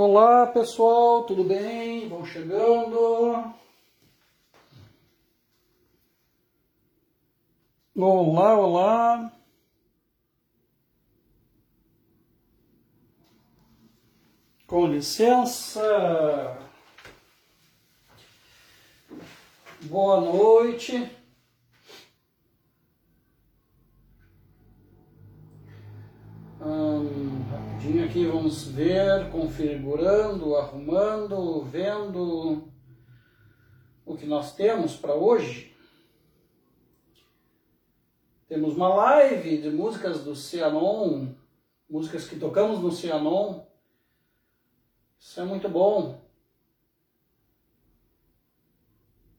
Olá pessoal, tudo bem? Vão chegando. Olá, olá. Com licença. Boa noite. Hum, rapidinho aqui vamos ver, configurando, arrumando, vendo o que nós temos para hoje. Temos uma live de músicas do Cianon, músicas que tocamos no Cianon. Isso é muito bom.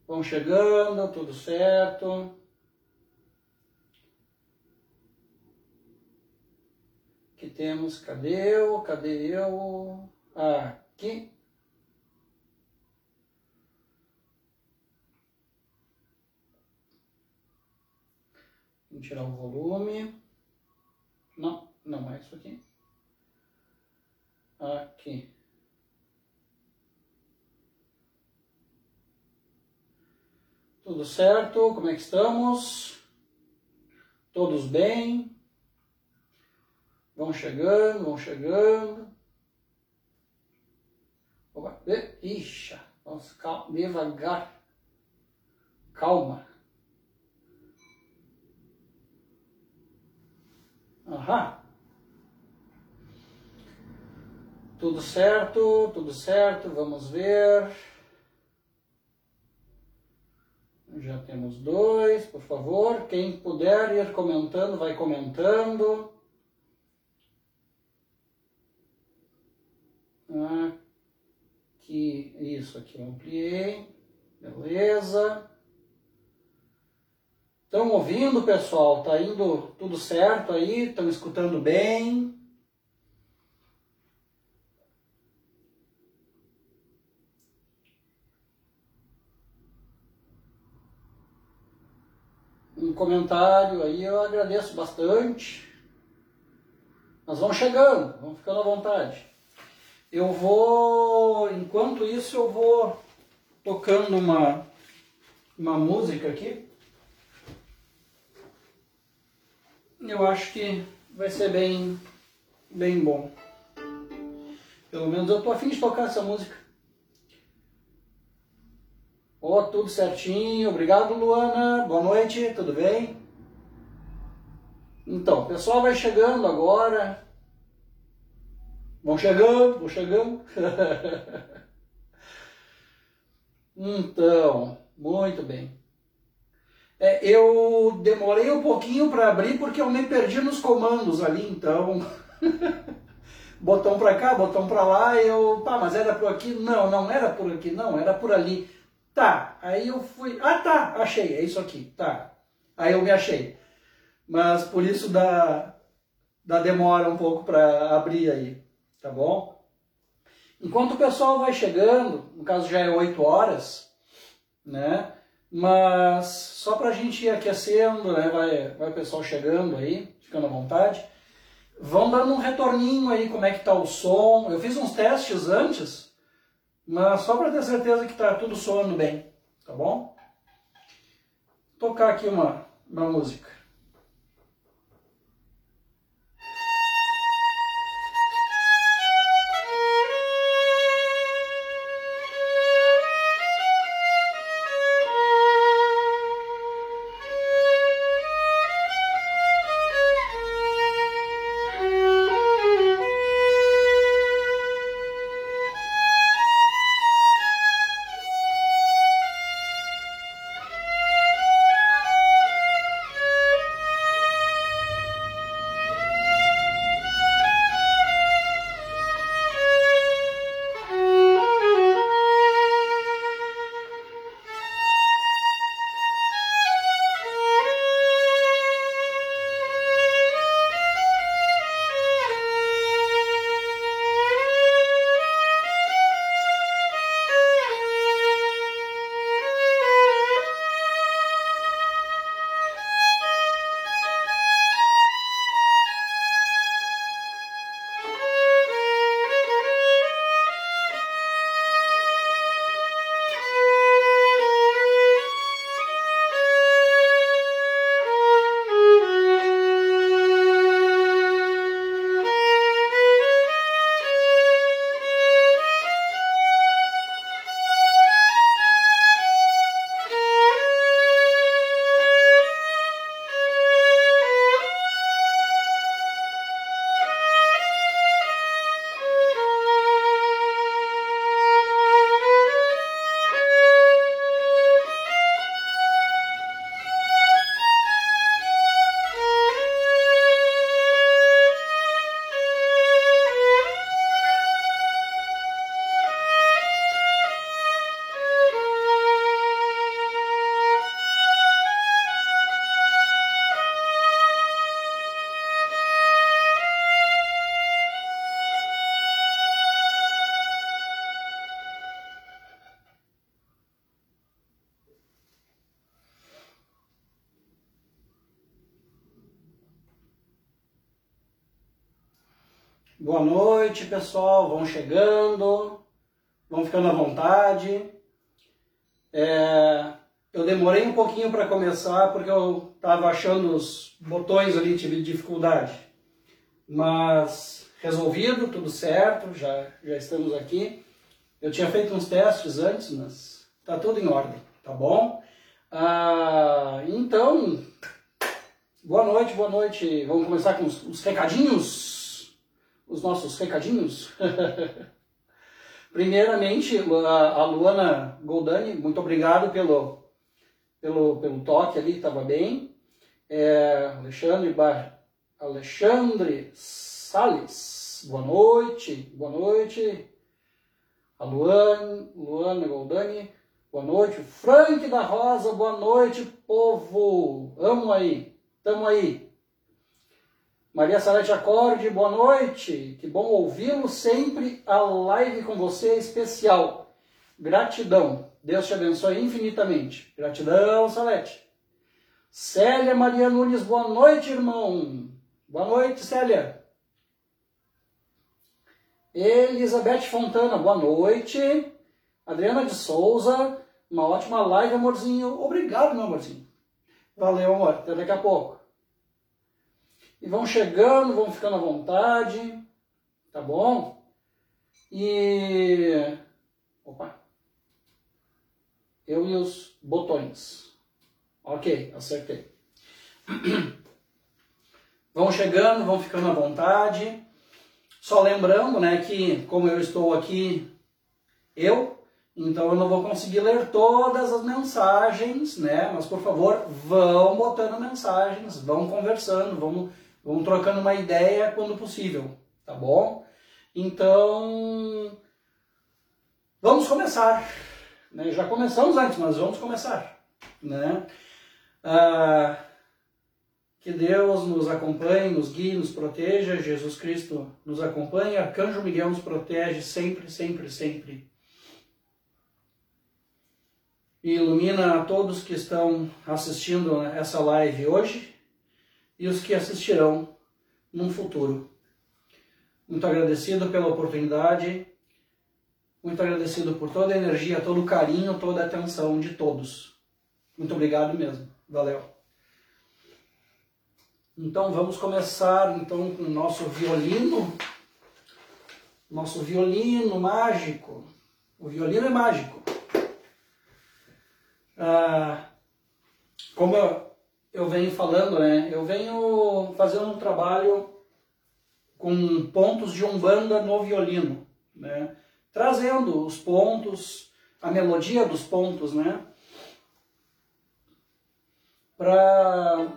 Vão chegando, tudo certo. que temos, cadê eu, cadê eu, aqui. Vou tirar o volume. Não, não é isso aqui. Aqui. Tudo certo? Como é que estamos? Todos bem? Vão chegando, vão chegando. Opa, ixa, vamos calma, devagar. Calma. Aham. Tudo certo, tudo certo, vamos ver. Já temos dois, por favor. Quem puder ir comentando, vai comentando. Aqui, isso aqui eu ampliei. Beleza. Estão ouvindo, pessoal? Tá indo tudo certo aí? Estão escutando bem? Um comentário aí eu agradeço bastante. Nós vamos chegando, vamos ficando à vontade. Eu vou, enquanto isso, eu vou tocando uma, uma música aqui. Eu acho que vai ser bem, bem bom. Pelo menos eu tô afim de tocar essa música. Ó, oh, tudo certinho. Obrigado, Luana. Boa noite, tudo bem? Então, o pessoal vai chegando agora. Vão chegando, vão chegando. então, muito bem. É, eu demorei um pouquinho para abrir porque eu me perdi nos comandos ali, então. botão para cá, botão para lá, eu, pá, mas era por aqui? Não, não era por aqui, não, era por ali. Tá, aí eu fui, ah tá, achei, é isso aqui, tá. Aí eu me achei. Mas por isso dá, dá demora um pouco para abrir aí tá bom? Enquanto o pessoal vai chegando, no caso já é 8 horas, né? Mas só para a gente ir aquecendo, né? Vai, vai o pessoal chegando aí, ficando à vontade. Vão dando um retorninho aí, como é que tá o som. Eu fiz uns testes antes, mas só para ter certeza que tá tudo soando bem, tá bom? Vou tocar aqui uma, uma música. Pessoal. Vão chegando, vão ficando à vontade. É, eu demorei um pouquinho para começar porque eu estava achando os botões ali, tive dificuldade. Mas resolvido, tudo certo, já, já estamos aqui. Eu tinha feito uns testes antes, mas tá tudo em ordem, tá bom? Ah, então, boa noite, boa noite. Vamos começar com os, os recadinhos os nossos recadinhos. Primeiramente, a Luana Goldani, muito obrigado pelo, pelo, pelo toque ali, estava bem. É, Alexandre, Bar... Alexandre Salles, boa noite, boa noite. A Luana, Luana Goldani, boa noite. Frank da Rosa, boa noite, povo. Amo aí, tamo aí. Maria Salete Acorde, boa noite. Que bom ouvi-lo sempre. A live com você é especial. Gratidão. Deus te abençoe infinitamente. Gratidão, Salete. Célia Maria Nunes, boa noite, irmão. Boa noite, Célia. Elizabeth Fontana, boa noite. Adriana de Souza, uma ótima live, amorzinho. Obrigado, meu amorzinho. Valeu, amor. Até daqui a pouco. E vão chegando, vão ficando à vontade, tá bom? E. Opa! Eu e os botões. Ok, acertei. Vão chegando, vão ficando à vontade. Só lembrando, né, que como eu estou aqui, eu, então eu não vou conseguir ler todas as mensagens, né? Mas por favor, vão botando mensagens, vão conversando, vamos Vamos trocando uma ideia quando possível, tá bom? Então, vamos começar. Né? Já começamos antes, mas vamos começar. Né? Ah, que Deus nos acompanhe, nos guie, nos proteja. Jesus Cristo nos acompanhe. Arcanjo Miguel nos protege sempre, sempre, sempre. E ilumina a todos que estão assistindo essa live hoje e os que assistirão num futuro. Muito agradecido pela oportunidade, muito agradecido por toda a energia, todo o carinho, toda a atenção de todos. Muito obrigado mesmo. Valeu. Então vamos começar então com o nosso violino. Nosso violino mágico. O violino é mágico. Ah, como eu, eu venho falando, né? Eu venho fazendo um trabalho com pontos de umbanda no violino, né? Trazendo os pontos, a melodia dos pontos, né? Para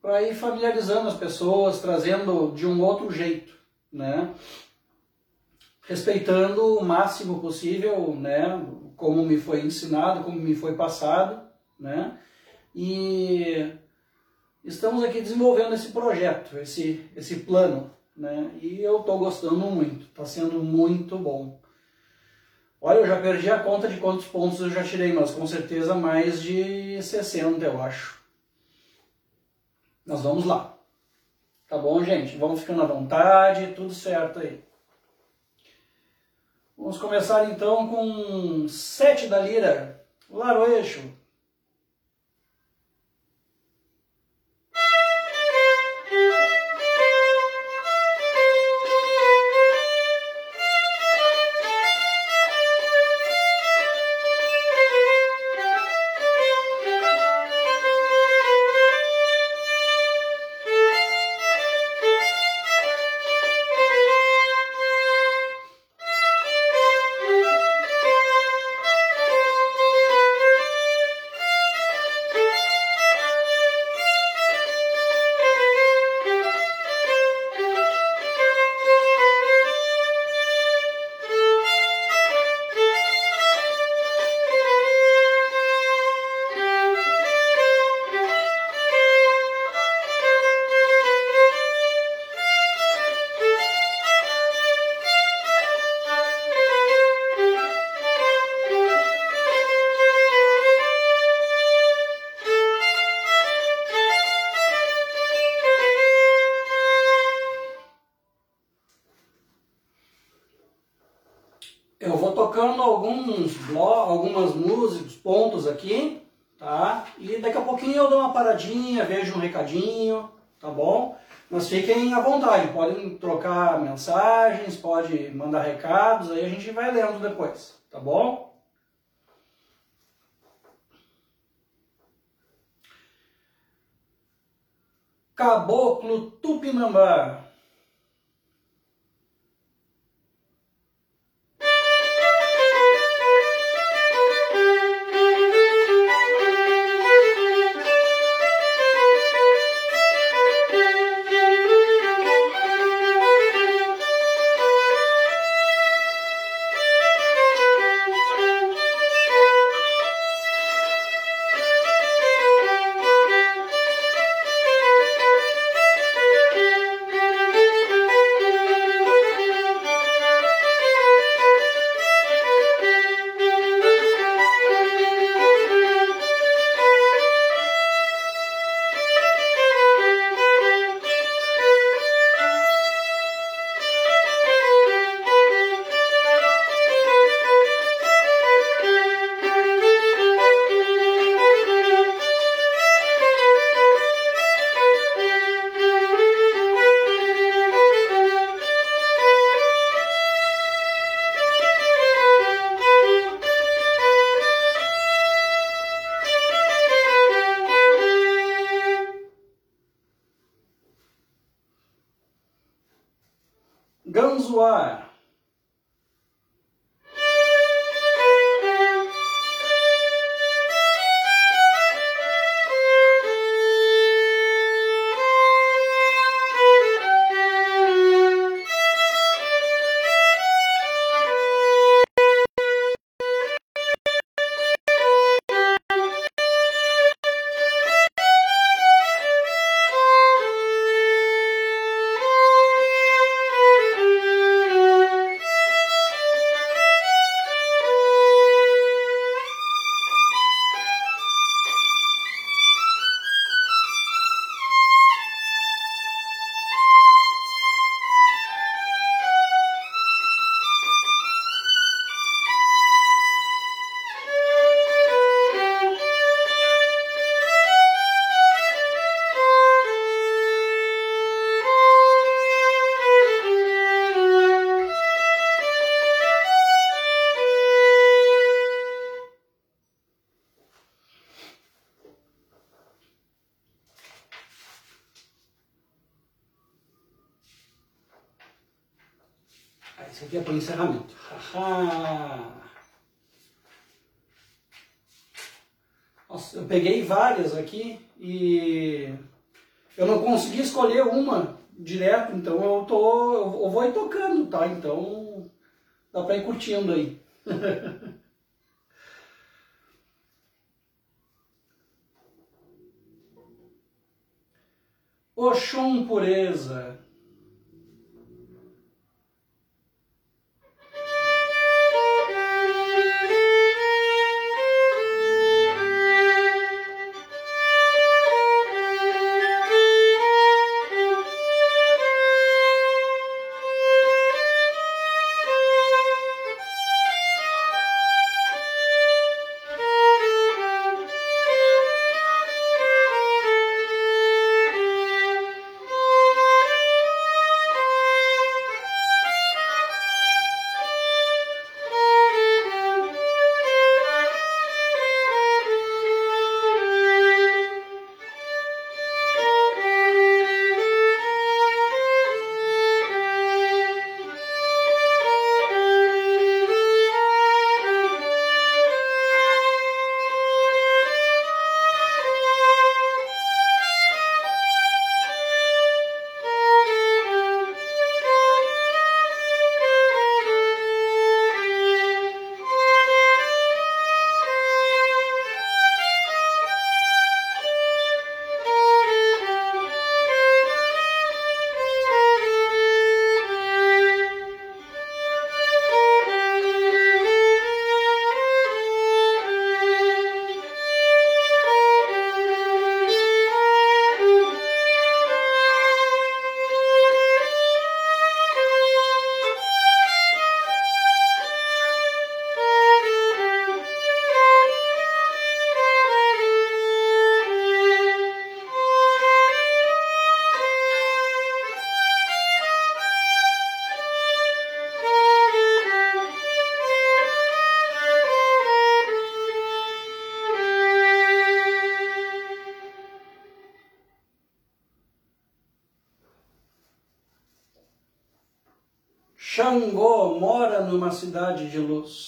para ir familiarizando as pessoas, trazendo de um outro jeito, né? Respeitando o máximo possível, né? Como me foi ensinado, como me foi passado, né? E estamos aqui desenvolvendo esse projeto, esse, esse plano, né? E eu estou gostando muito, está sendo muito bom. Olha, eu já perdi a conta de quantos pontos eu já tirei, mas com certeza mais de 60, eu acho. Nós vamos lá. Tá bom, gente? Vamos ficando à vontade, tudo certo aí. Vamos começar então com sete da lira, Laroeixo. Fiquem à vontade, podem trocar mensagens, pode mandar recados, aí a gente vai lendo depois, tá bom? Caboclo Tupinambá. Isso aqui é para o encerramento. Nossa, eu peguei várias aqui e eu não consegui escolher uma direto, então eu tô, eu vou ir tocando, tá? Então dá para ir curtindo aí. Oxum Pureza. Numa cidade de luz.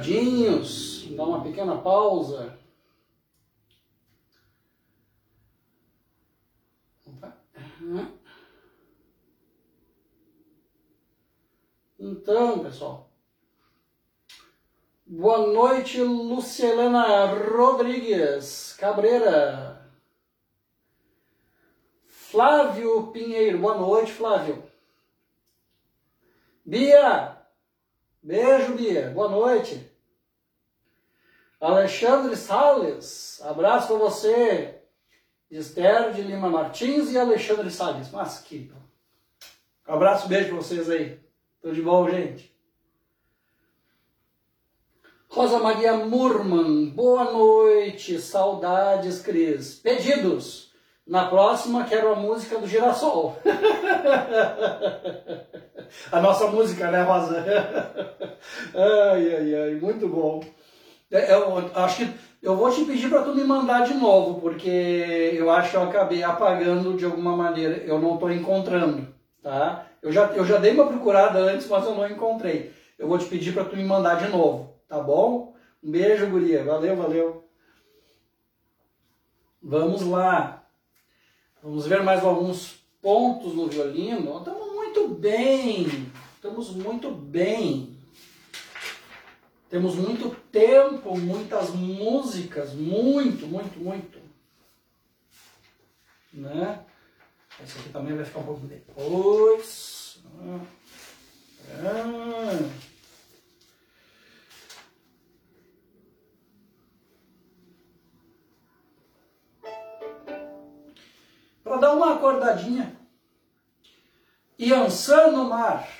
Recadinhos, dar uma pequena pausa. Então, pessoal. Boa noite, Luciana Rodrigues Cabreira. Flávio Pinheiro, boa noite, Flávio. Bia, Beijo, Bia. Boa noite. Alexandre Salles, abraço para você. Esther de Lima Martins e Alexandre Salles. Mas que. abraço, beijo para vocês aí. Tudo de bom, gente? Rosa Maria Murman, boa noite, saudades, Cris. Pedidos. Na próxima, quero a música do Girassol. a nossa música, né, Rosa? ai, ai, ai, muito bom. É, eu acho que eu vou te pedir para tu me mandar de novo, porque eu acho que eu acabei apagando de alguma maneira, eu não estou encontrando, tá? Eu já, eu já dei uma procurada antes, mas eu não encontrei. Eu vou te pedir para tu me mandar de novo, tá bom? Um beijo, guria. Valeu, valeu. Vamos lá. Vamos ver mais alguns pontos no violino. Estamos muito bem, estamos muito bem. Temos muito tempo, muitas músicas, muito, muito, muito. Né? Esse aqui também vai ficar um pouco depois. Ah. Para dar uma acordadinha. Iansã no mar.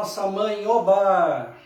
Nossa mãe Oba!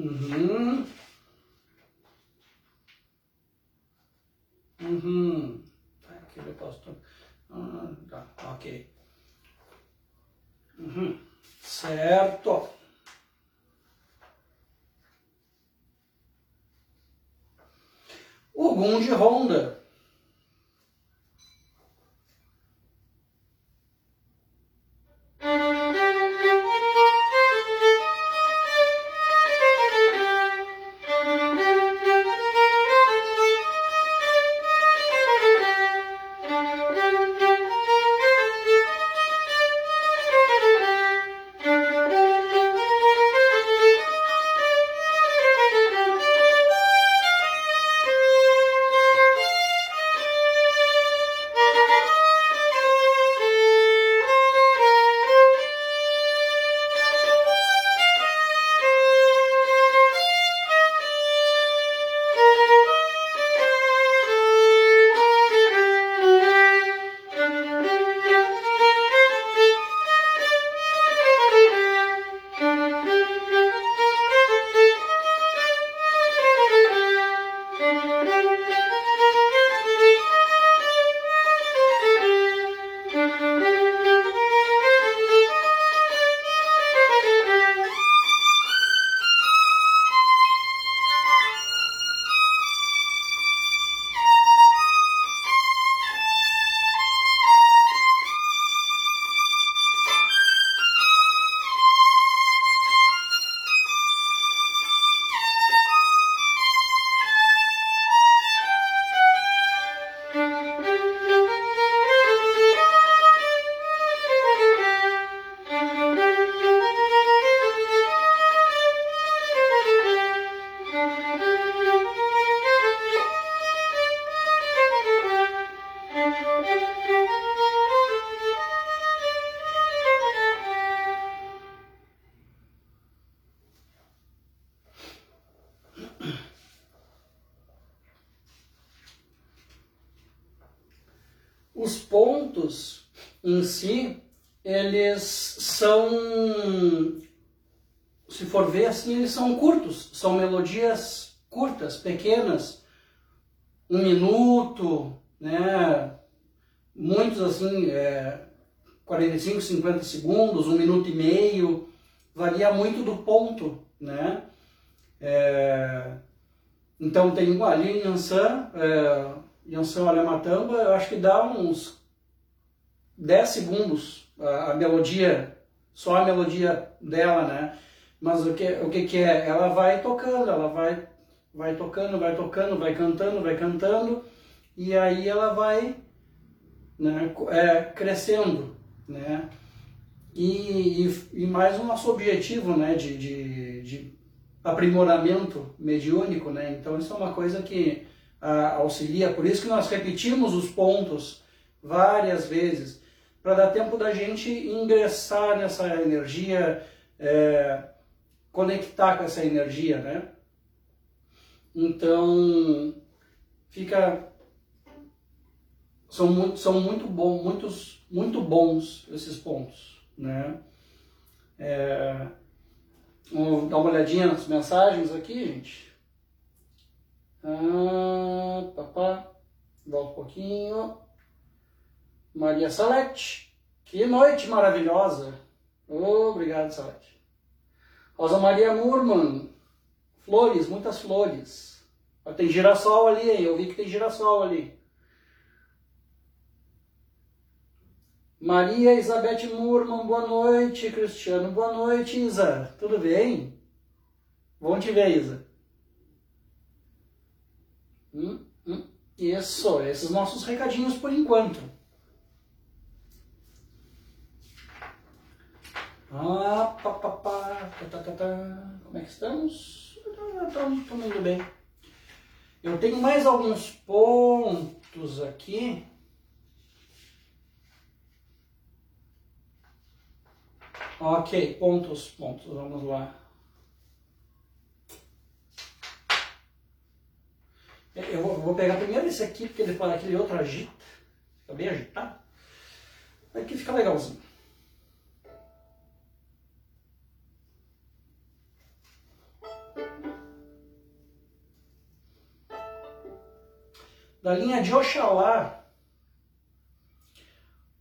Uhum. Uhum. É, aqui eu posto Ah, tá, ok. Uhum. Certo. O Gunge Ron 50 segundos, um minuto e meio, varia muito do ponto, né? É, então tem ali em Yansan, é, Yansan Alematamba, eu acho que dá uns 10 segundos a, a, melodia, só a melodia dela, né? Mas o que, o que, que é? Ela vai tocando, ela vai, vai tocando, vai tocando, vai cantando, vai cantando, e aí ela vai né, é, crescendo, né? E, e, e, mais o nosso objetivo, né, de, de, de, aprimoramento mediúnico, né? Então isso é uma coisa que a, auxilia, por isso que nós repetimos os pontos várias vezes, para dar tempo da gente ingressar nessa energia, é, conectar com essa energia, né? Então fica são muito, são muito bom, muitos, muito bons esses pontos, né? É, vamos dar uma olhadinha nas mensagens aqui, gente. Ah, papá, volta um pouquinho. Maria Salete, que noite maravilhosa. obrigado, Salete. Rosa Maria Murman, flores, muitas flores. Tem girassol ali, eu vi que tem girassol ali. Maria Elizabeth Murman, boa noite. Cristiano, boa noite, Isa. Tudo bem? Bom te ver, Isa. Hum, hum. Isso, esses nossos recadinhos por enquanto. Ah, pá, pá, pá, tá, tá, tá, tá. Como é que estamos? Estamos indo bem. Eu tenho mais alguns pontos aqui. Ok, pontos, pontos, vamos lá. Eu vou, pegar primeiro esse aqui, porque depois aquele outro agita. Fica bem agitado. Aqui fica legalzinho. Da linha de Oxalá.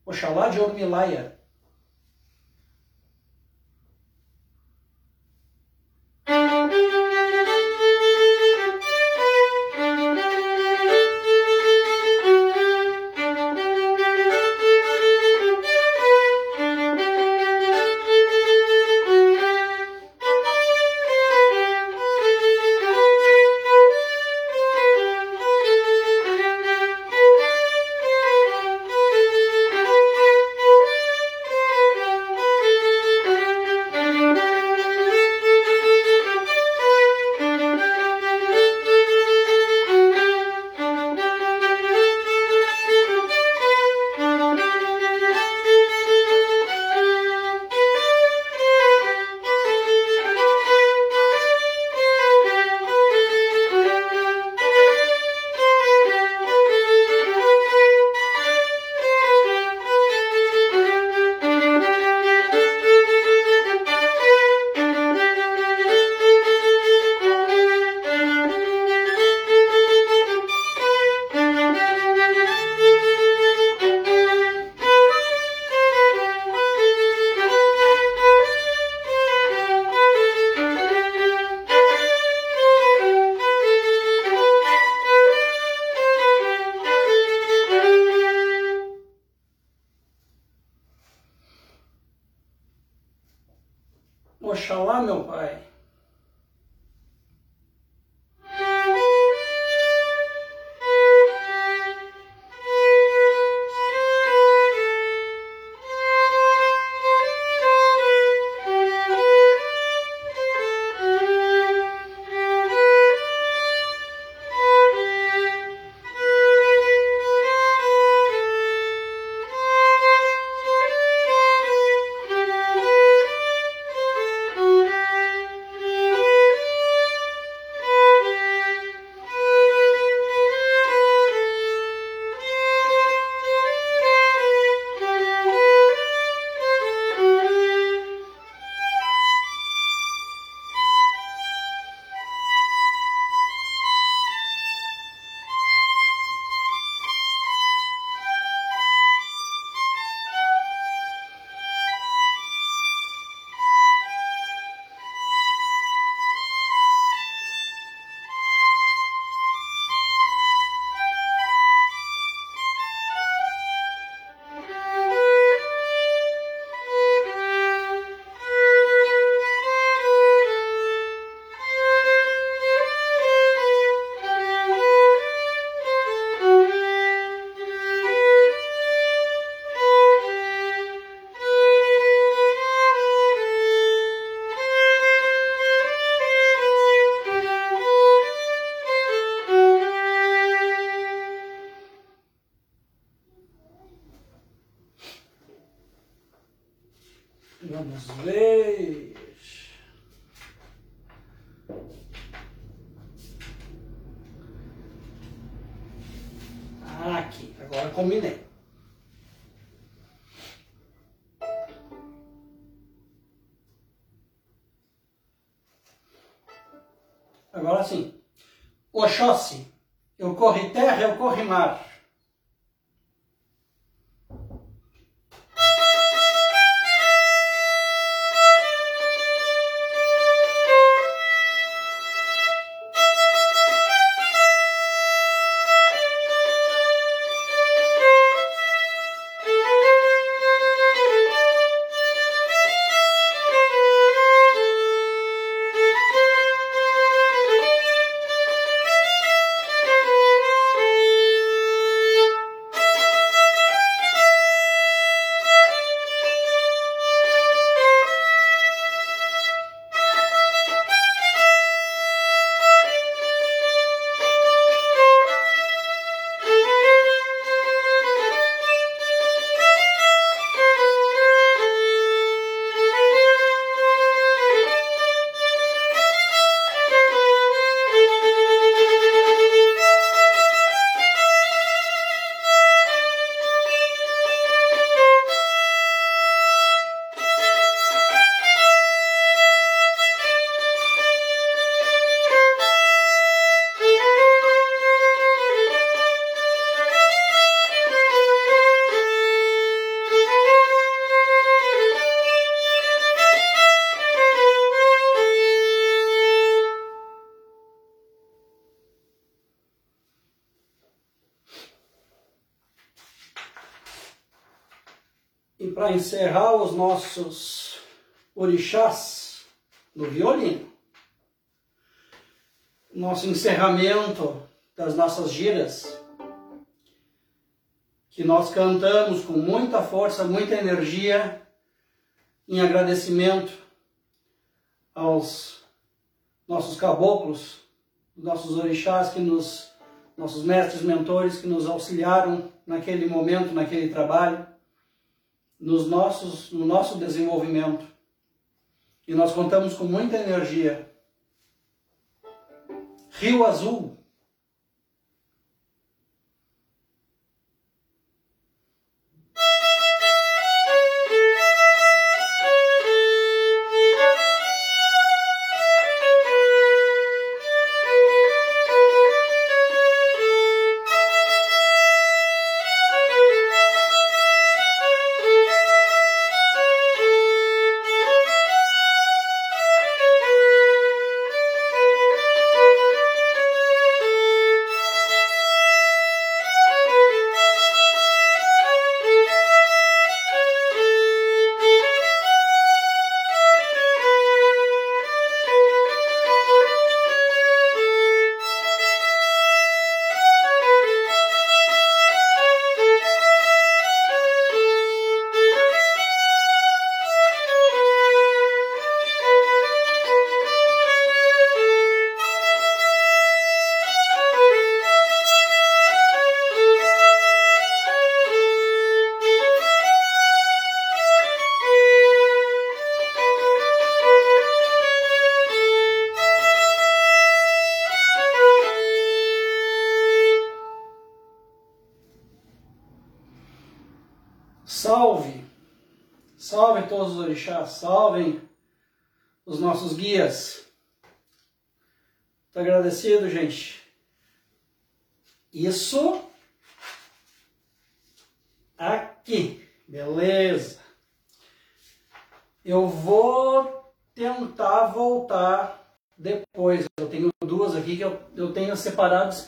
Oxalá de Ormilaia. Encerrar os nossos orixás no violino. Nosso encerramento das nossas giras, que nós cantamos com muita força, muita energia, em agradecimento aos nossos caboclos, nossos orixás que nos, nossos mestres mentores que nos auxiliaram naquele momento, naquele trabalho nos nossos, no nosso desenvolvimento. E nós contamos com muita energia. Rio Azul,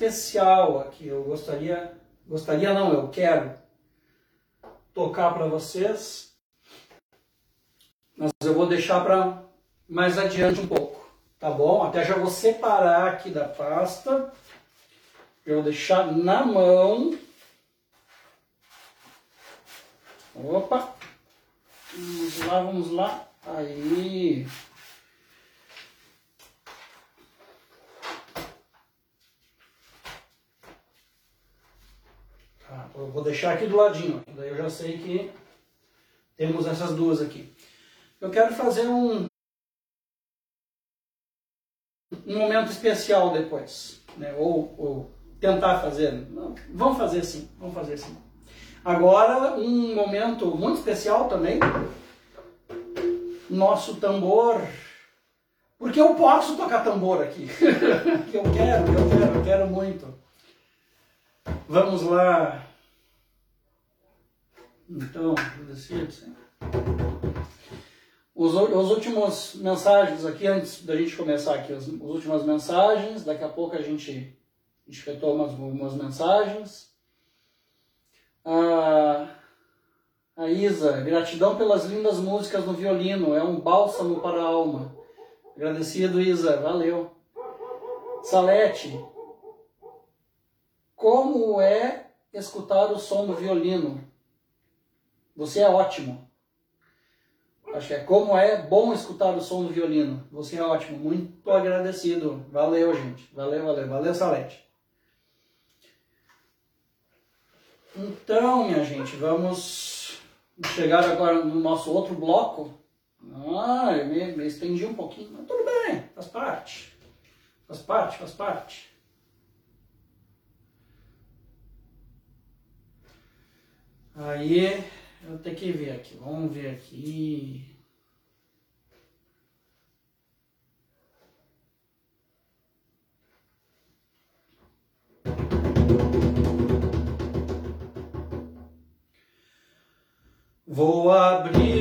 especial aqui. Eu gostaria, gostaria não, eu quero tocar para vocês mas eu vou deixar para mais adiante um pouco, tá bom? Até já vou separar aqui da pasta, eu vou deixar na mão. Opa! Vamos lá, vamos lá. Aí. Eu vou deixar aqui do ladinho, daí eu já sei que temos essas duas aqui. eu quero fazer um, um momento especial depois, né? ou, ou tentar fazer. Não, vamos fazer sim, vamos fazer sim. Agora, um momento muito especial também, nosso tambor, porque eu posso tocar tambor aqui, que eu quero, eu quero, eu quero muito. Vamos lá. Então, agradecido. Os, os últimos mensagens aqui, antes da gente começar aqui, as, as últimas mensagens, daqui a pouco a gente, a gente retoma umas mensagens. A Isa, gratidão pelas lindas músicas no violino, é um bálsamo para a alma. Agradecido, Isa, valeu. Salete, como é escutar o som do violino? Você é ótimo. Acho que é como é bom escutar o som do violino. Você é ótimo, muito agradecido. Valeu, gente. Valeu, valeu, valeu, Salete. Então, minha gente, vamos chegar agora no nosso outro bloco. Ah, eu me, me estendi um pouquinho, mas tudo bem, faz parte. Faz parte, faz parte. Aí eu tenho que ver aqui. Vamos ver aqui. Vou abrir.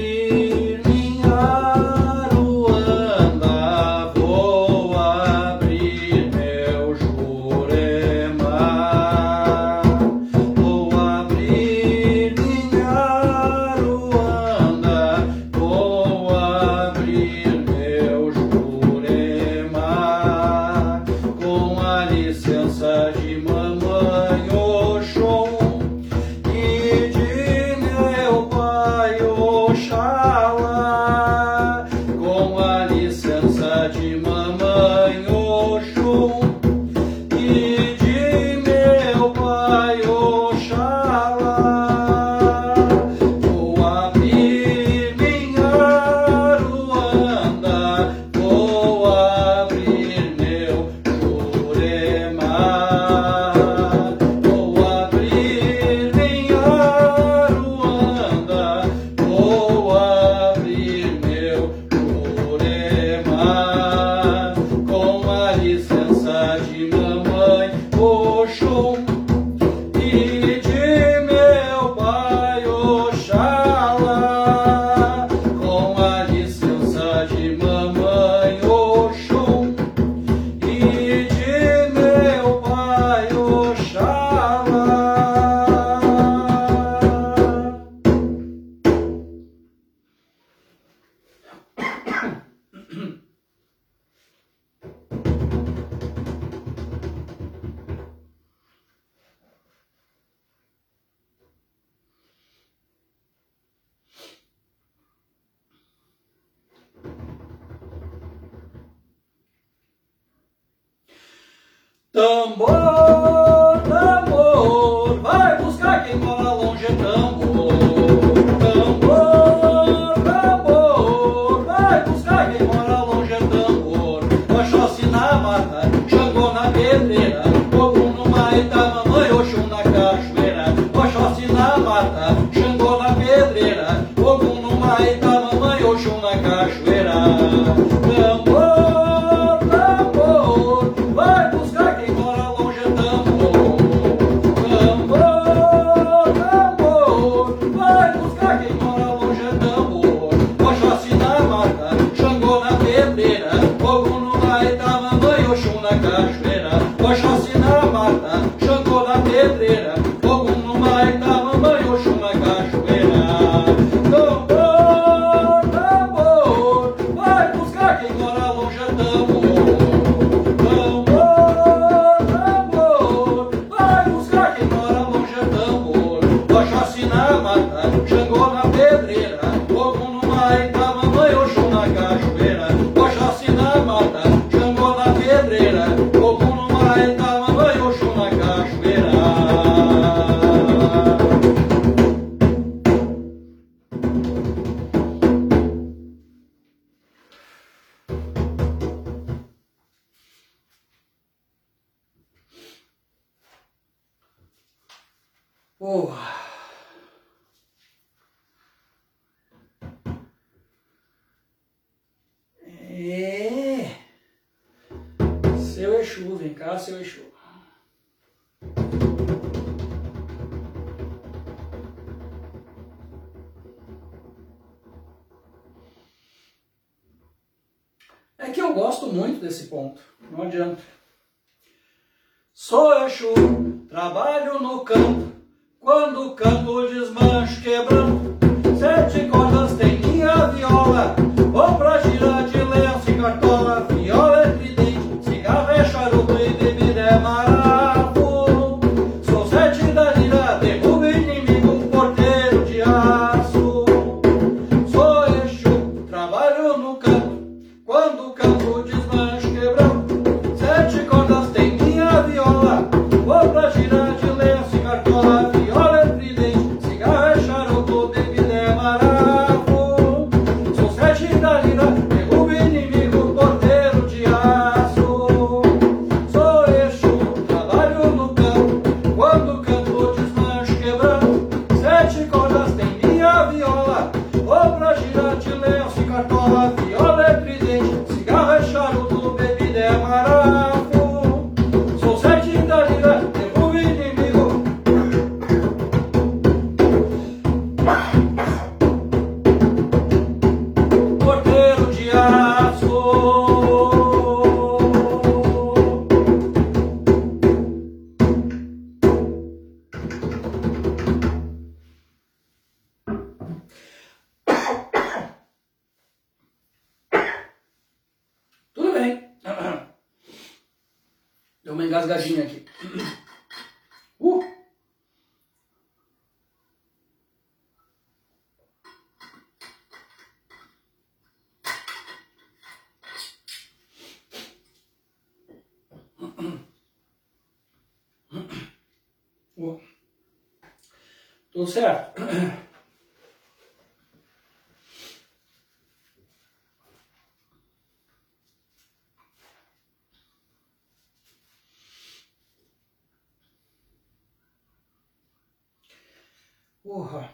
Tudo certo? Porra.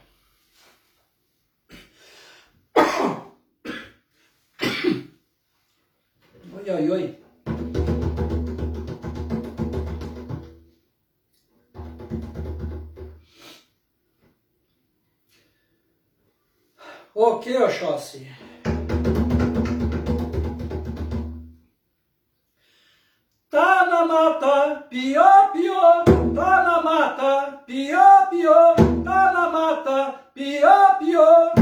Oi, oi, oi. Ok, Oxóssi. Tá na mata, pior, pior, tá na mata, pior, pior, tá na mata, pior, pior.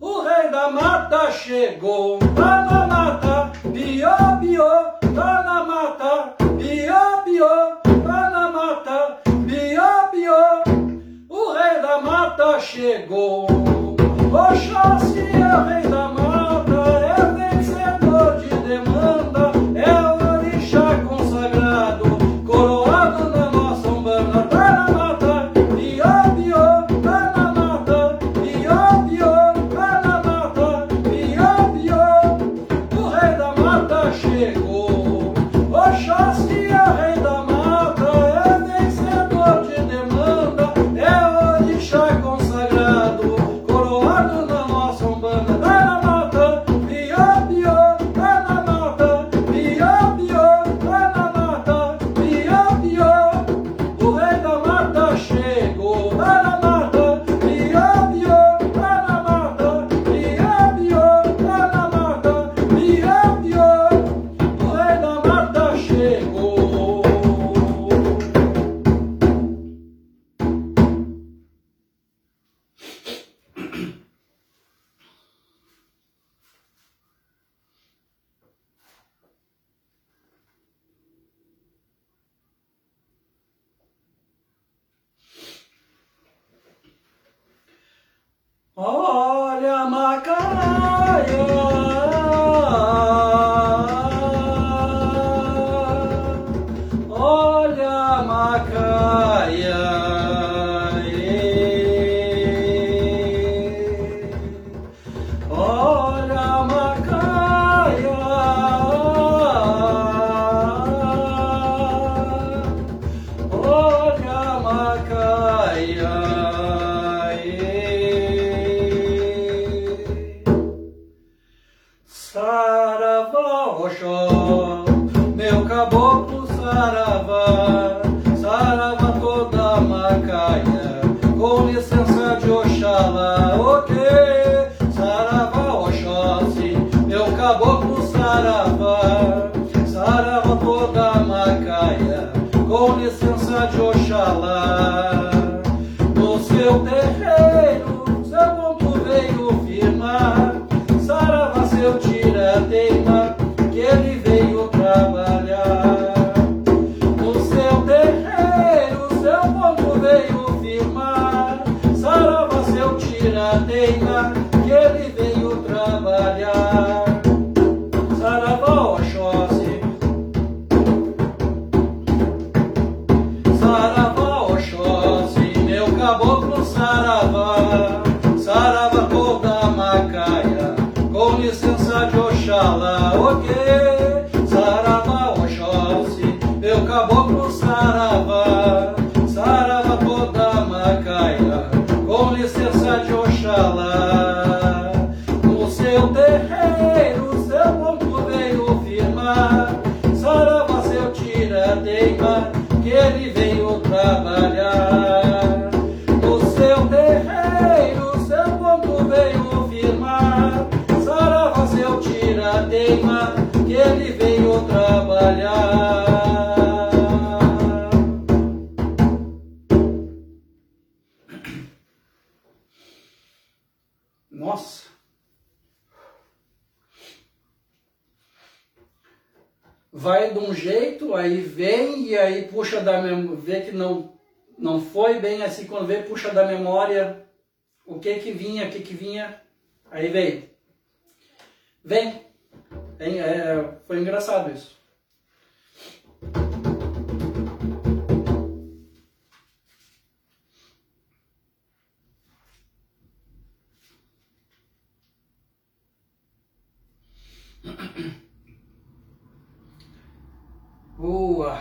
O rei da mata chegou. Vai de aí vem e aí puxa da memória, vê que não, não foi bem assim, quando vê, puxa da memória o que que vinha, o que que vinha, aí veio. Vem. É, é, foi engraçado isso. Boa.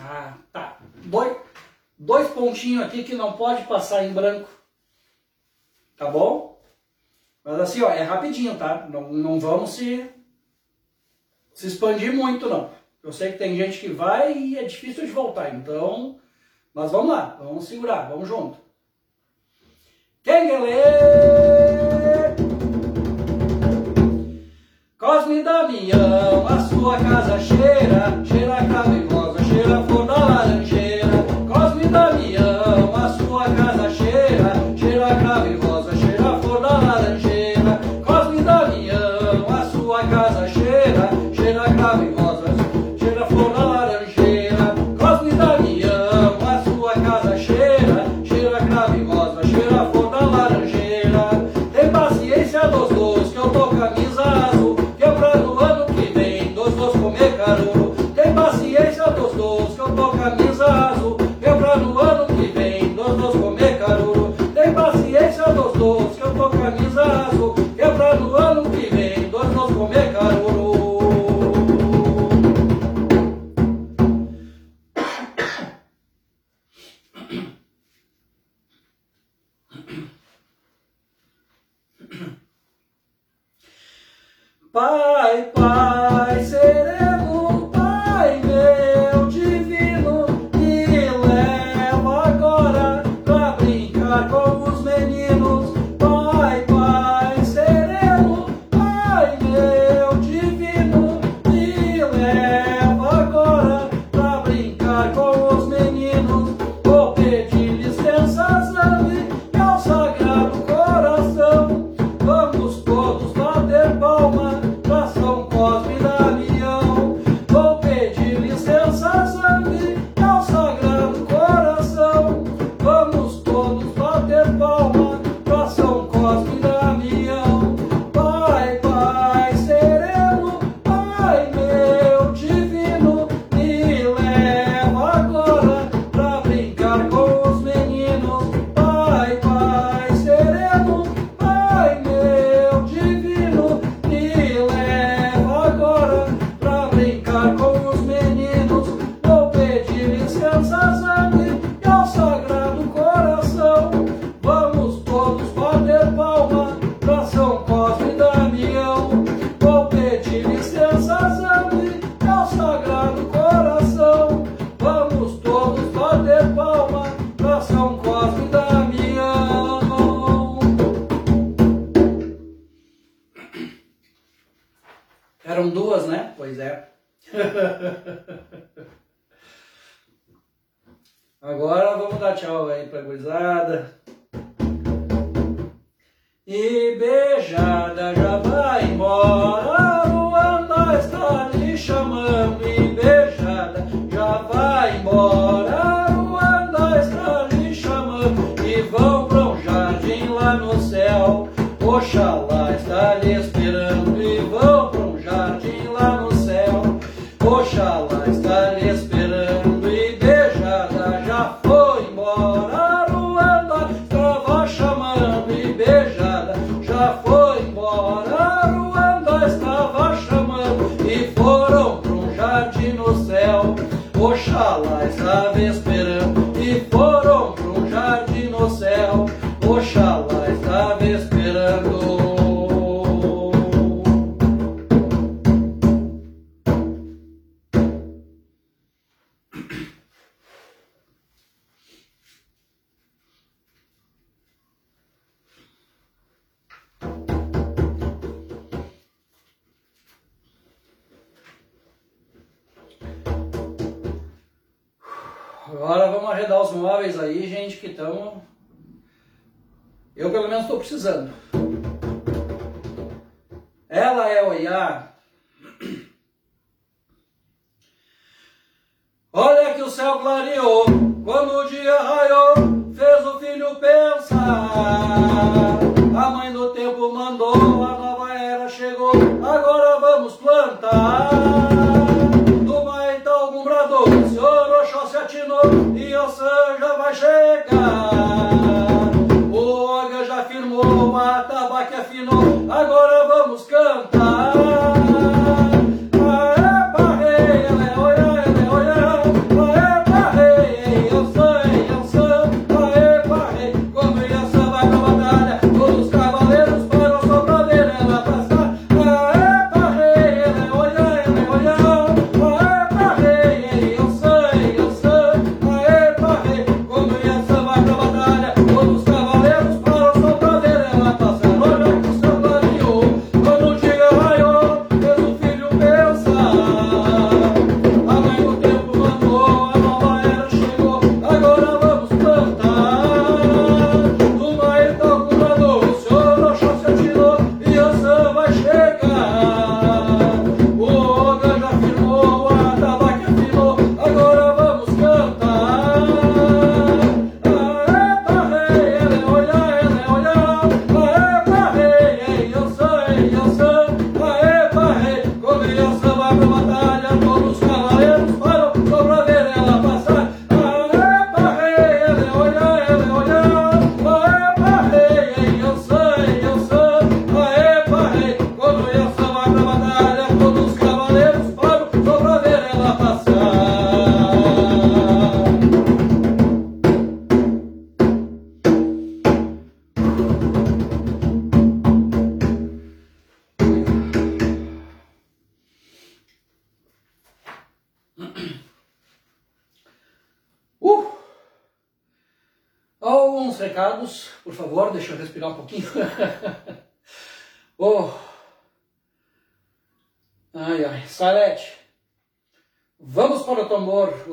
Ah, tá. Dois, dois pontinhos aqui que não pode passar em branco. Tá bom? Mas assim, ó, é rapidinho, tá? Não, não vamos se, se expandir muito, não. Eu sei que tem gente que vai e é difícil de voltar, então... Mas vamos lá, vamos segurar, vamos junto. Kengelê! Cosme Damião, a sua casa cheira, Cosmo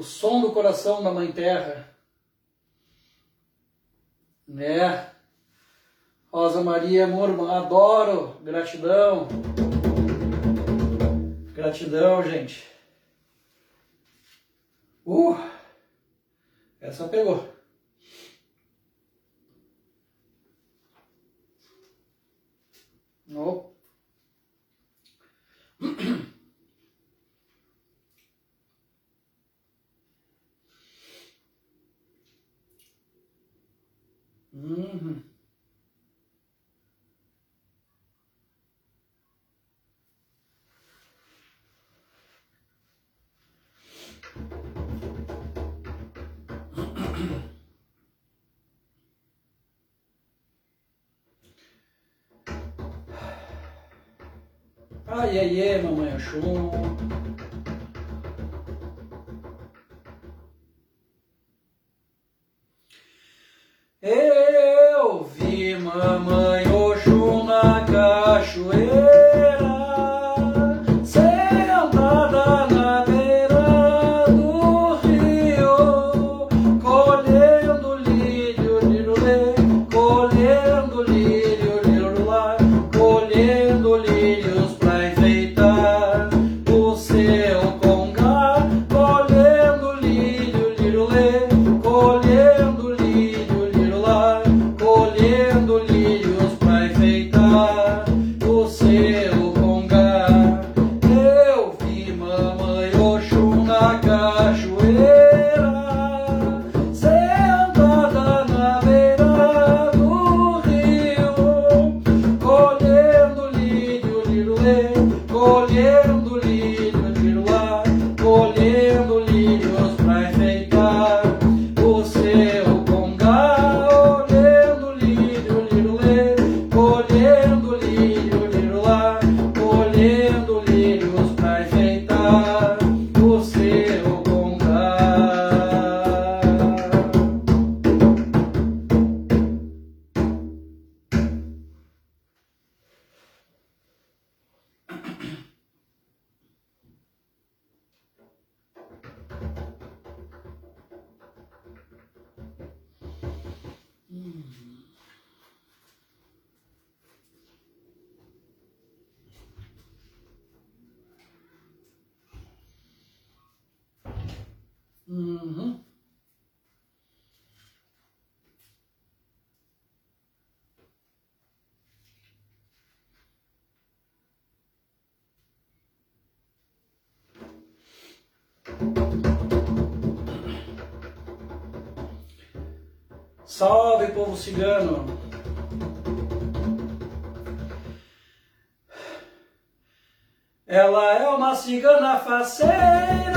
som do coração da Mãe Terra. Né? Rosa Maria Murma, adoro, gratidão. Gratidão, gente. Uh, essa pegou. Oh. Uhum. Ai, ai, ai, mamãe achou. mamãe. Uhum. Salve, povo cigano! Ela é uma cigana faceira,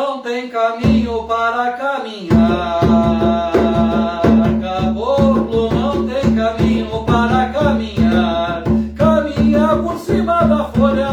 não tem caminho para caminhar. Caboclo não tem caminho para caminhar. Caminha por cima da folha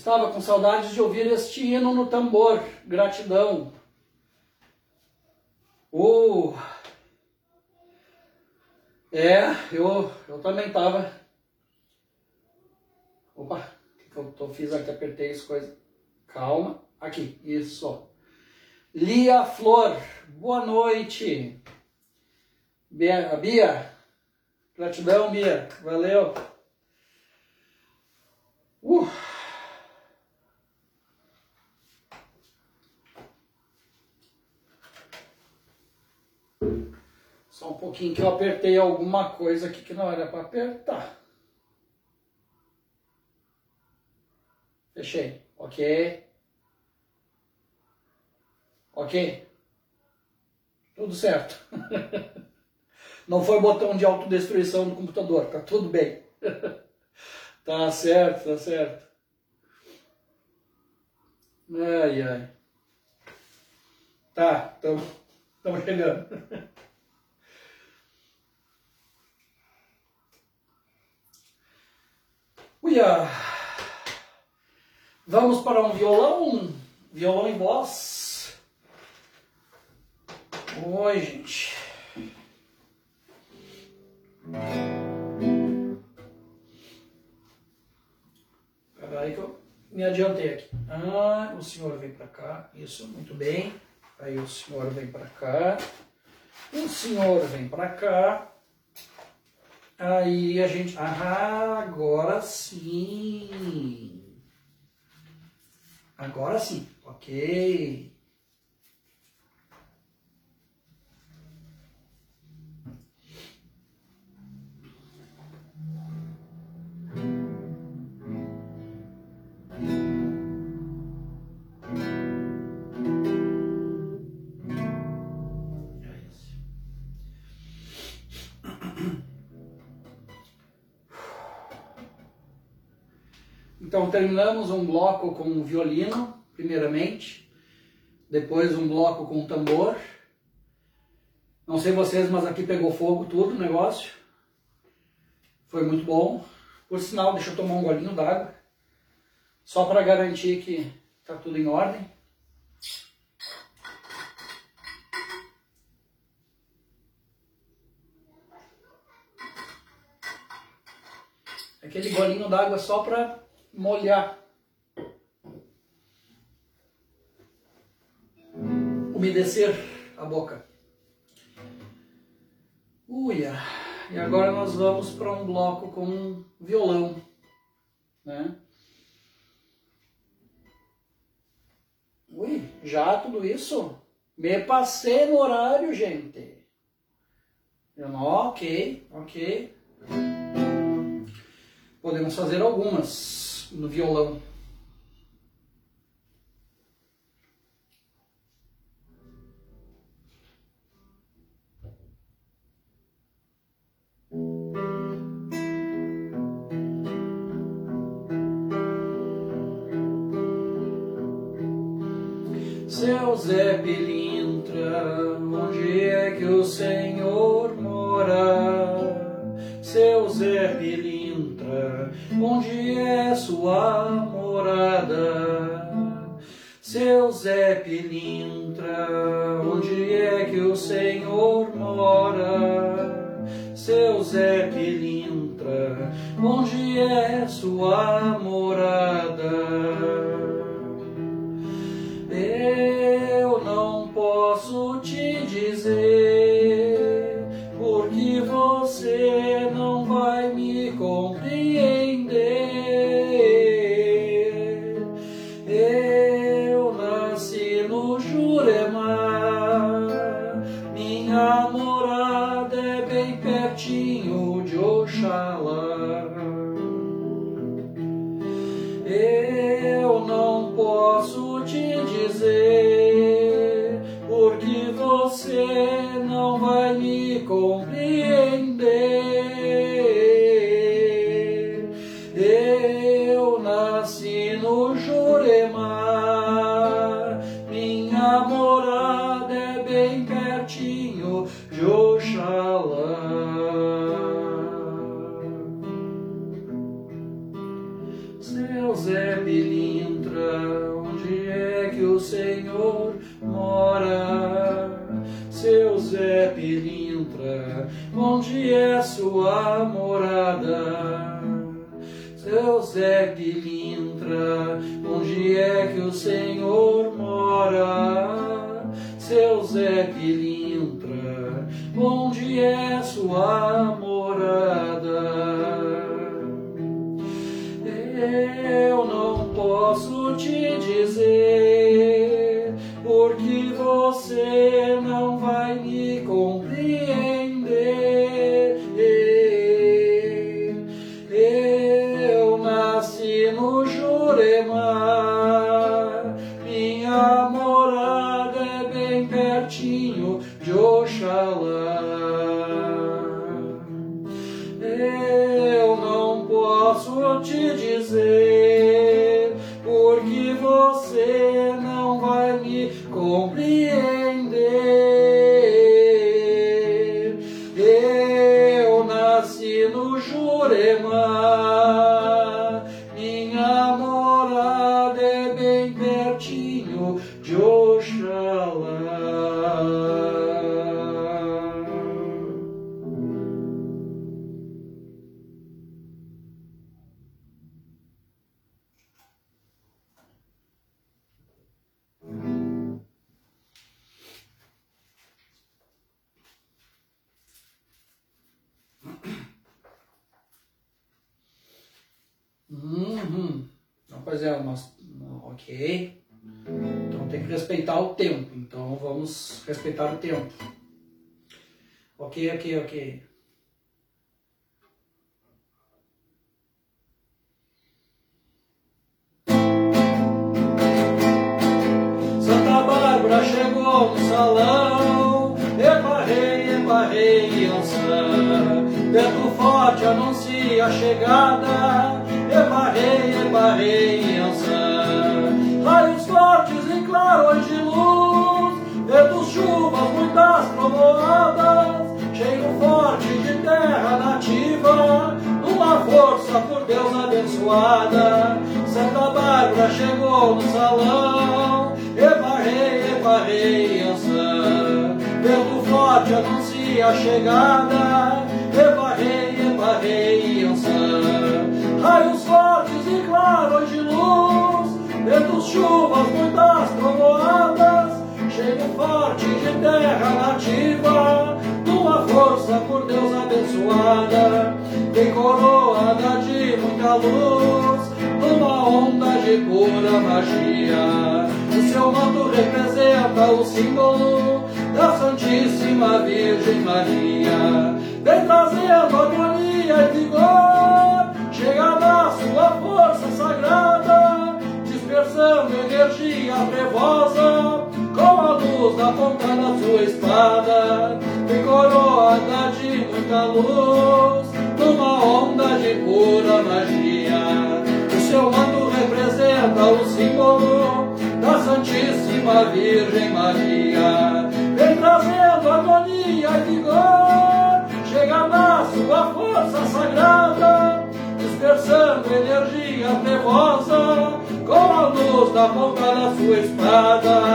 estava com saudades de ouvir este hino no tambor. Gratidão. Uh, é, eu, eu também estava. Opa, o que eu fiz aqui? Apertei as coisas. Calma. Aqui, isso. Lia Flor, boa noite. Bia, Bia, gratidão, Bia. Valeu. Uh. Só um pouquinho que eu apertei alguma coisa aqui que não era para apertar. Fechei. Ok. Ok? Tudo certo. Não foi botão de autodestruição do computador, tá tudo bem. Tá certo, tá certo. Ai, ai. Tá, estamos chegando. Vamos para um violão, violão em voz. Oi, gente. Peraí que eu me adiantei aqui. Ah, o senhor vem para cá. Isso, muito bem. Aí o senhor vem para cá. O senhor vem para cá. Aí a gente. Ah, agora sim. Agora sim. Ok. Então terminamos um bloco com violino, primeiramente, depois um bloco com tambor. Não sei vocês, mas aqui pegou fogo tudo o negócio. Foi muito bom. Por sinal, deixa eu tomar um golinho d'água, só para garantir que está tudo em ordem. Aquele golinho d'água só para molhar. Umedecer a boca. Uia! E agora nós vamos para um bloco com violão, né? Ui, já tudo isso? Me passei no horário, gente. Ok, ok. Podemos fazer algumas no violão. Onde é que o Senhor mora? Seu Zé Pilintra, onde é sua respeitar o tempo. Ok, ok, ok. Santa Bárbara chegou no salão, eparrei, eparrei, ançã. Vento forte anuncia a chegada, Santa Bárbara chegou no salão, eparrei, eparrei, ançã. Vento forte anuncia a chegada, eparrei, eparrei, ançã. Raios fortes e clarões de luz, ventos, chuvas, muitas trovoadas, cheiro forte de terra nativa, numa força por Deus abençoada, tem coroada de muita luz, numa onda de pura magia. O seu manto representa o símbolo da Santíssima Virgem Maria. Vem trazendo harmonia e vigor, chega na sua força sagrada, dispersando energia trevosa, com a luz da ponta da sua espada. Tem coroada de muita luz, numa onda de pura magia. O seu manto representa o símbolo da Santíssima Virgem Maria. Vem trazendo harmonia e vigor, chega na sua força sagrada, dispersando energia trevosa, com a luz da ponta da sua espada.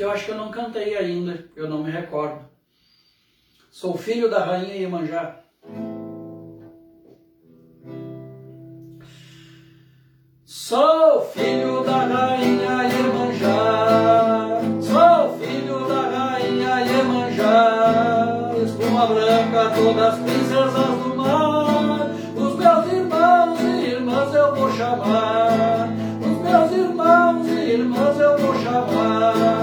que eu acho que eu não cantei ainda, eu não me recordo. Sou filho da rainha Iemanjá. Sou filho da rainha Iemanjá. Sou filho da rainha Iemanjá. Espuma branca, todas as princesas do mar. Os meus irmãos e irmãs eu vou chamar. Os meus irmãos e irmãs eu vou chamar.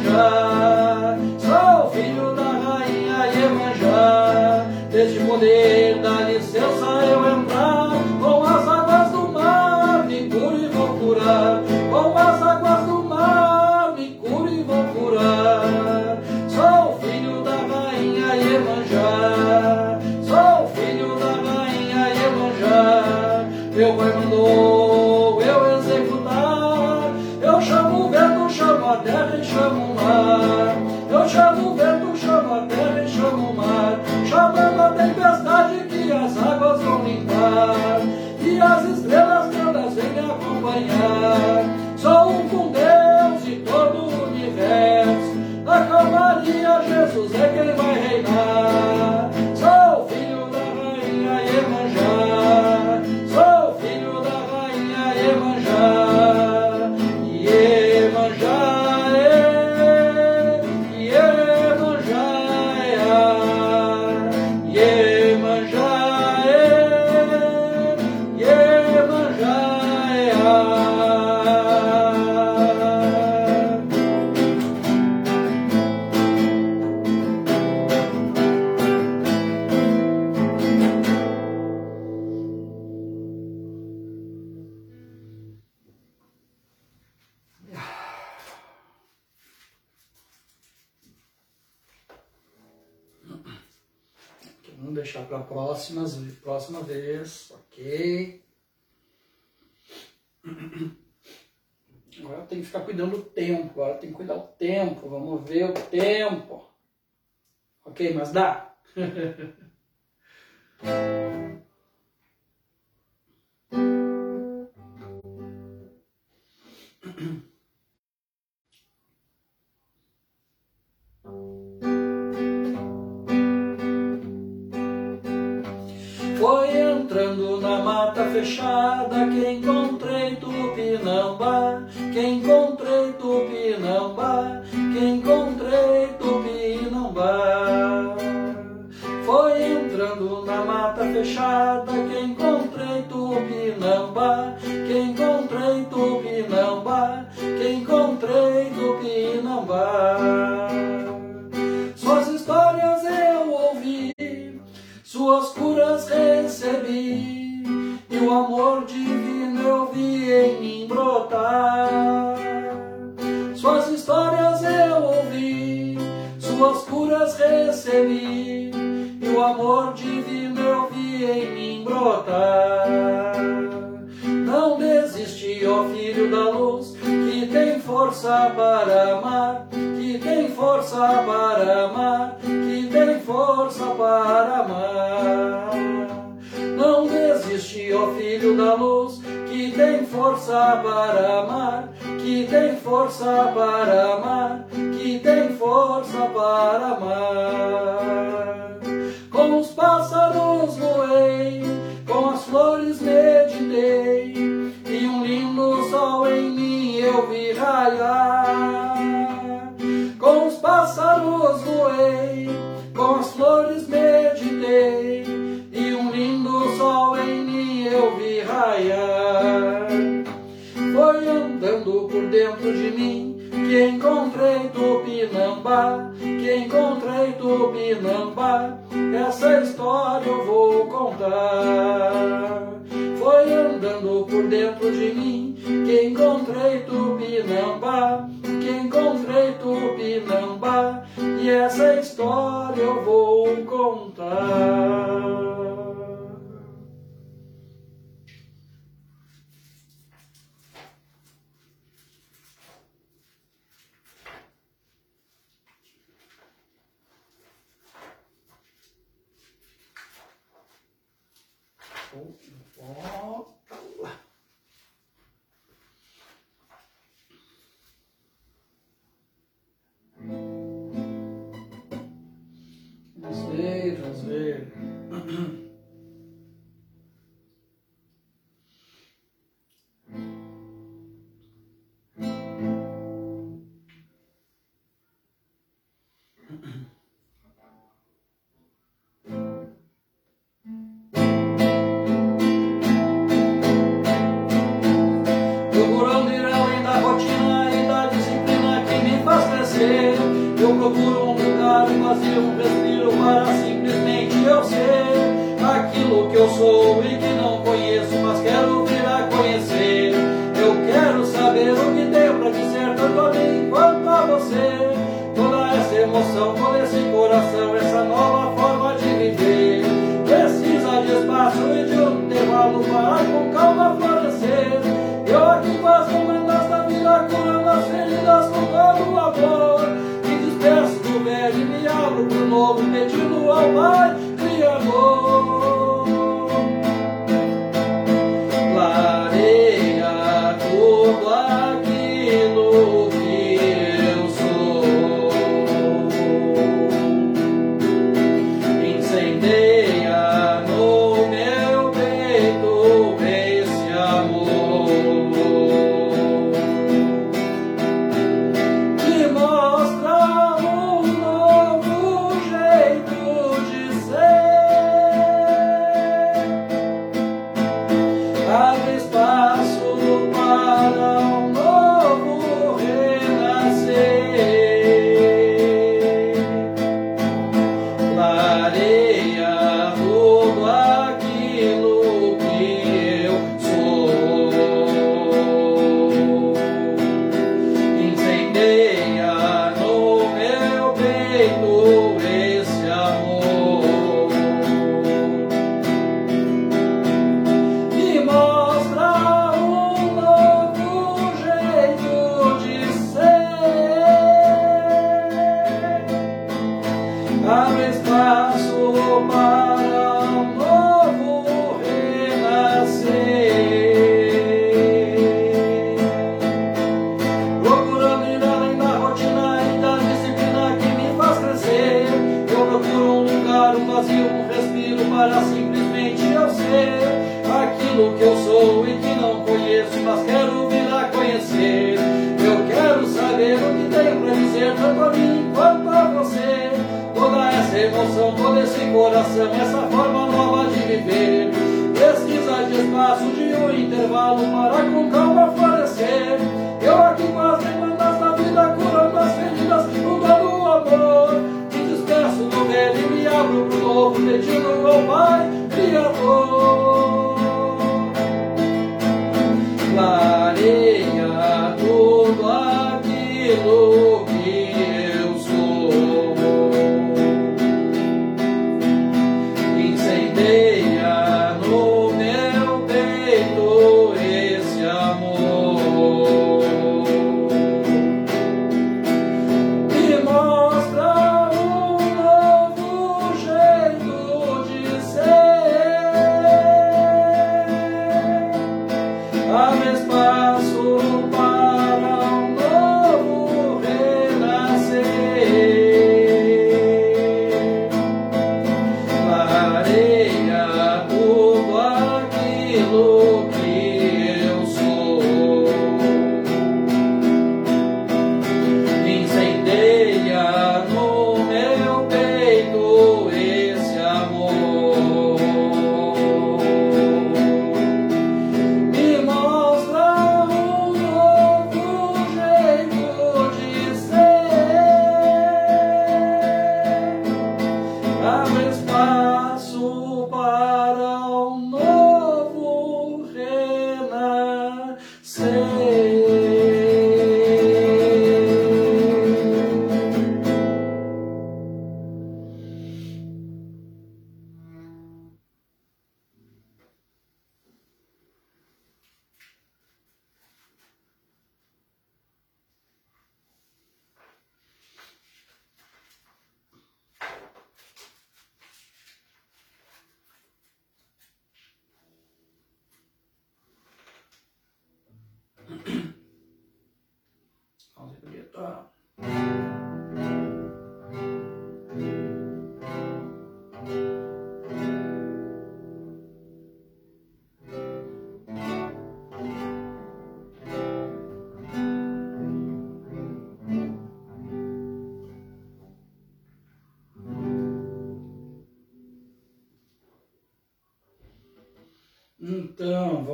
Iemanjá, sou filho da rainha Iemanjá, deste poder. Só um com Deus e todo o universo. Na Jesus é quem vai reinar. tempo, agora tem que cuidar do tempo, vamos ver o tempo. Ok, mas dá. Foi entrando na mata fechada que encontrei Tupinambá. Que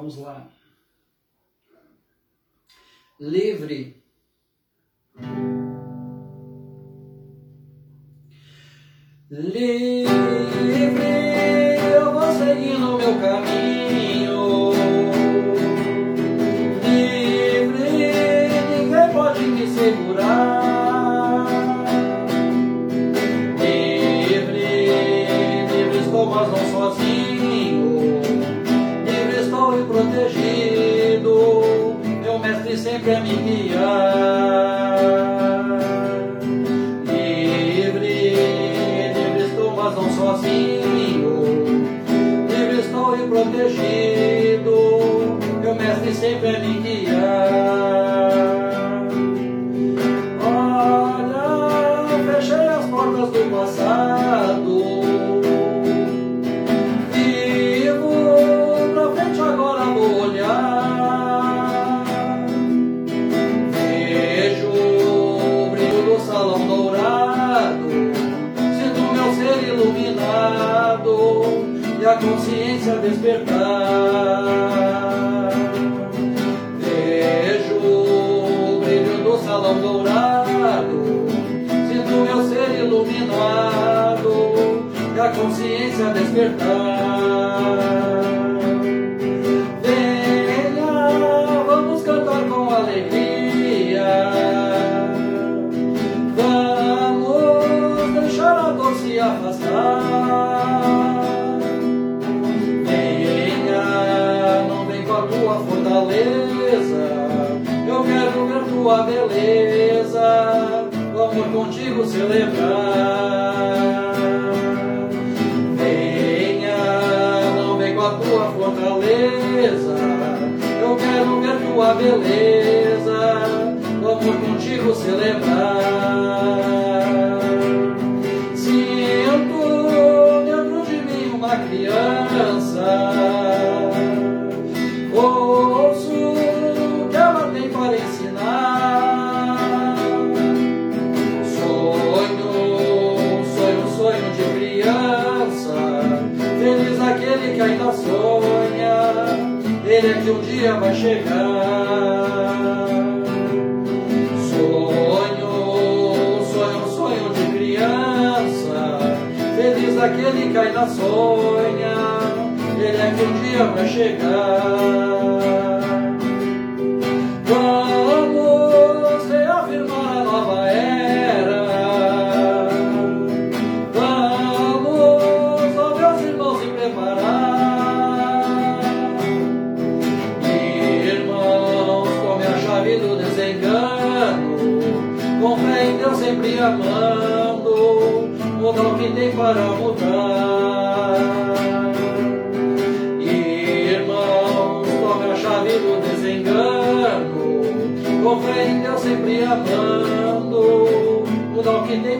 vamos lá.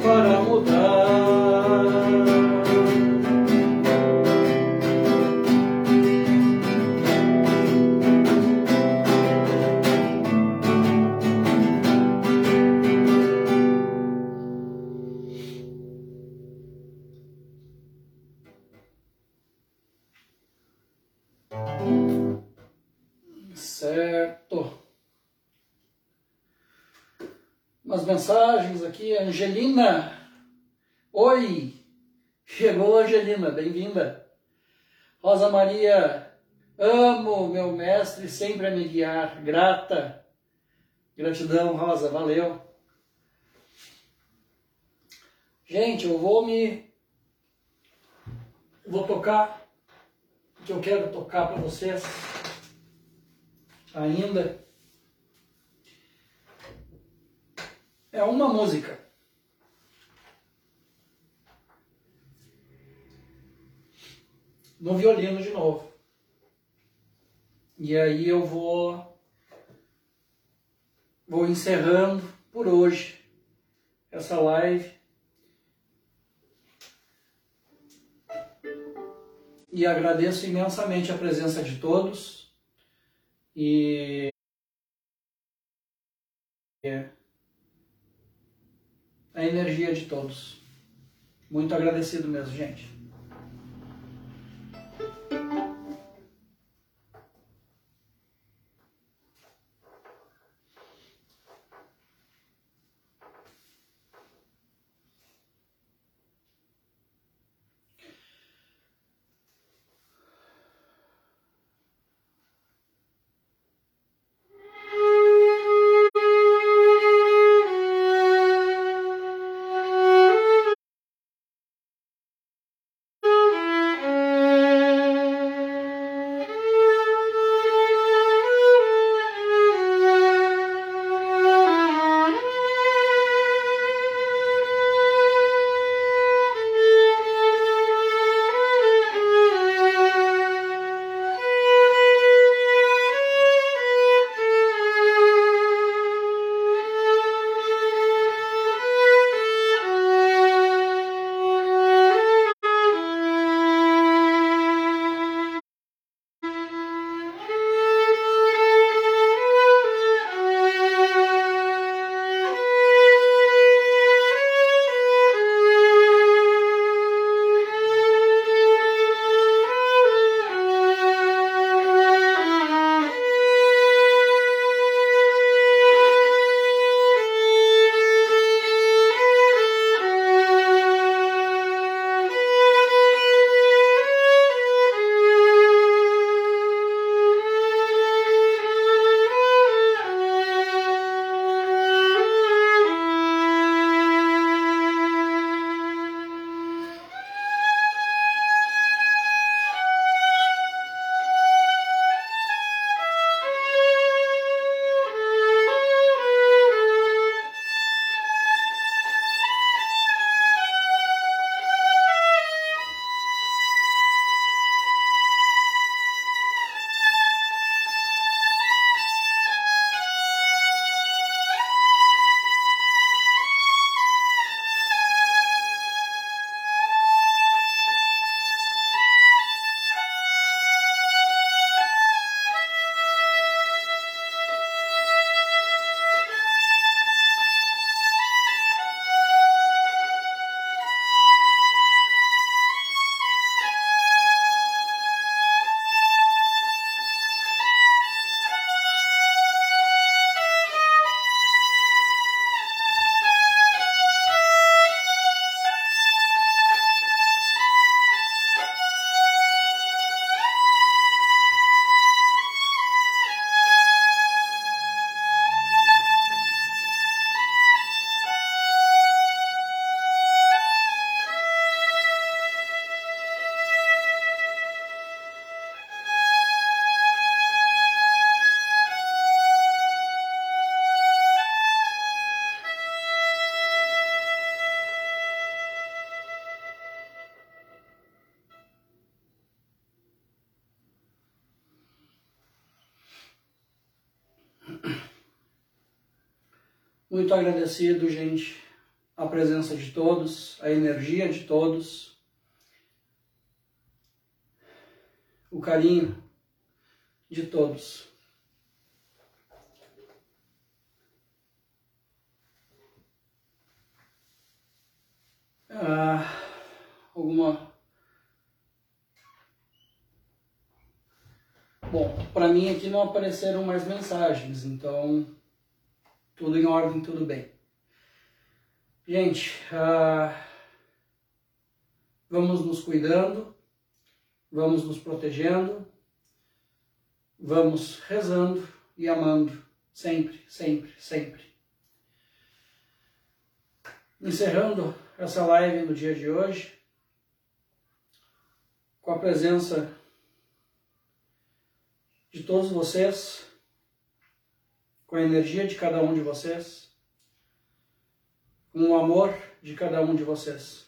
para amor. aqui, Angelina. Oi! Chegou Angelina, bem-vinda. Rosa Maria, amo meu mestre sempre a me guiar, grata. Gratidão, Rosa, valeu. Gente, eu vou me. Vou tocar o que eu quero tocar para vocês ainda. é uma música. No violino de novo. E aí eu vou vou encerrando por hoje essa live. E agradeço imensamente a presença de todos. E yeah a energia de todos. Muito agradecido mesmo, gente. Muito agradecido, gente, a presença de todos, a energia de todos, o carinho de todos. Ah, alguma. Bom, para mim aqui não apareceram mais mensagens, então ordem, tudo bem. Gente, ah, vamos nos cuidando, vamos nos protegendo, vamos rezando e amando, sempre, sempre, sempre. Encerrando essa live no dia de hoje, com a presença de todos vocês, com a energia de cada um de vocês, com o amor de cada um de vocês.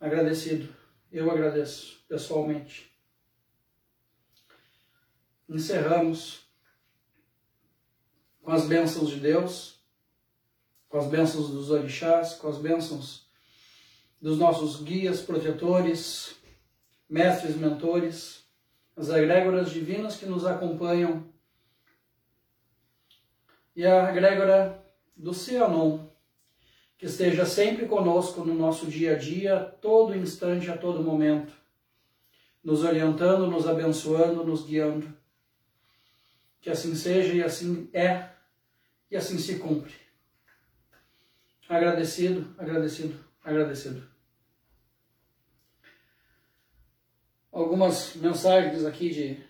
Agradecido, eu agradeço pessoalmente. Encerramos com as bênçãos de Deus com as bênçãos dos orixás, com as bênçãos dos nossos guias, protetores, mestres, mentores, as egrégoras divinas que nos acompanham e a egrégora do Cianon, que esteja sempre conosco no nosso dia a dia, todo instante, a todo momento, nos orientando, nos abençoando, nos guiando. Que assim seja e assim é e assim se cumpre. Agradecido, agradecido, agradecido. Algumas mensagens aqui de,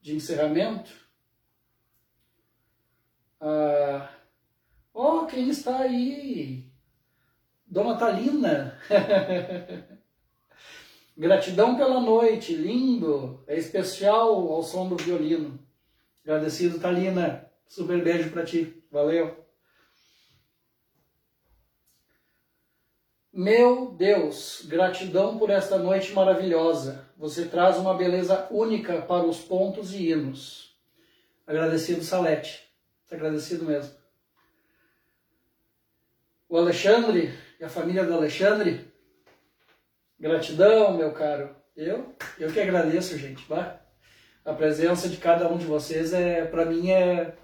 de encerramento. Ah, oh, quem está aí? Dona Talina. Gratidão pela noite, lindo, é especial ao som do violino. Agradecido, Talina. Super beijo para ti. Valeu. Meu Deus, gratidão por esta noite maravilhosa. Você traz uma beleza única para os pontos e hinos. Agradecido, Salete. Agradecido mesmo. O Alexandre e a família do Alexandre. Gratidão, meu caro. Eu, eu que agradeço, gente. Bah, a presença de cada um de vocês é, para mim, é,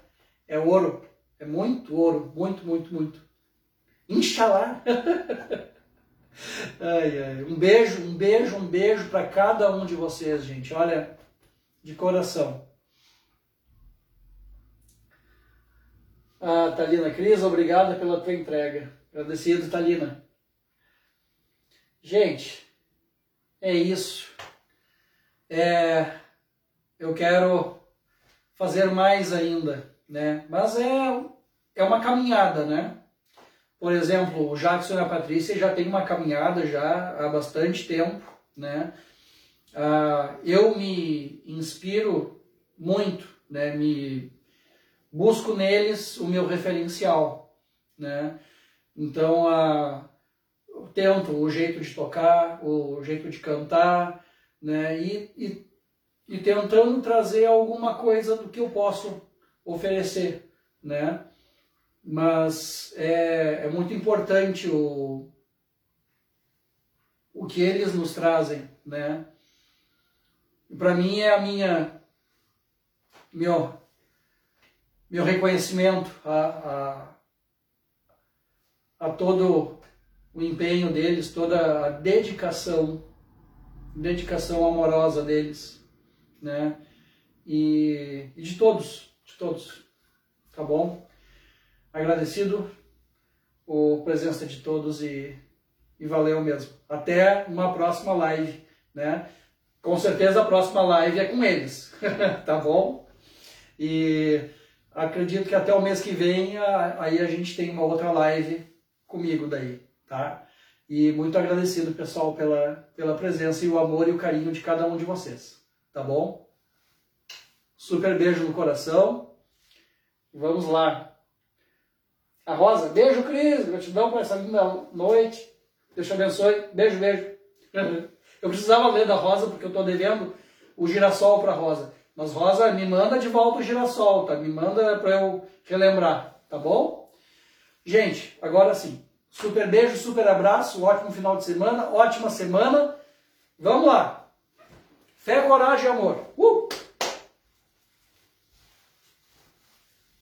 é ouro. É muito ouro, muito, muito, muito. Inxalá. Ai, ai. Um beijo, um beijo, um beijo para cada um de vocês, gente. Olha, de coração. Ah, Talina Cris, obrigada pela tua entrega. Agradecido, Talina. Gente, é isso. É, eu quero fazer mais ainda, né? Mas é, é uma caminhada, né? Por exemplo, o Jackson e a Patrícia já tem uma caminhada já há bastante tempo, né? Ah, eu me inspiro muito, né? Me busco neles o meu referencial, né? Então, eu tento o jeito de tocar, o jeito de cantar, né? E, e, e tentando trazer alguma coisa do que eu posso oferecer, né? mas é, é muito importante o, o que eles nos trazem, né? Para mim é a minha meu meu reconhecimento a, a, a todo o empenho deles, toda a dedicação, dedicação amorosa deles, né? E, e de todos, de todos, tá bom? agradecido a presença de todos e, e valeu mesmo. Até uma próxima live, né? Com certeza a próxima live é com eles, tá bom? E acredito que até o mês que vem aí a gente tem uma outra live comigo daí, tá? E muito agradecido, pessoal, pela, pela presença e o amor e o carinho de cada um de vocês, tá bom? Super beijo no coração. Vamos lá. A Rosa, beijo, Cris, gratidão por essa linda noite. Deus te abençoe. Beijo, beijo. Eu precisava ler da Rosa porque eu estou devendo o girassol para Rosa. Mas Rosa, me manda de volta o girassol, tá? Me manda para eu relembrar. tá bom? Gente, agora sim. Super beijo, super abraço, ótimo final de semana, ótima semana. Vamos lá. Fé, coragem e amor. Uh!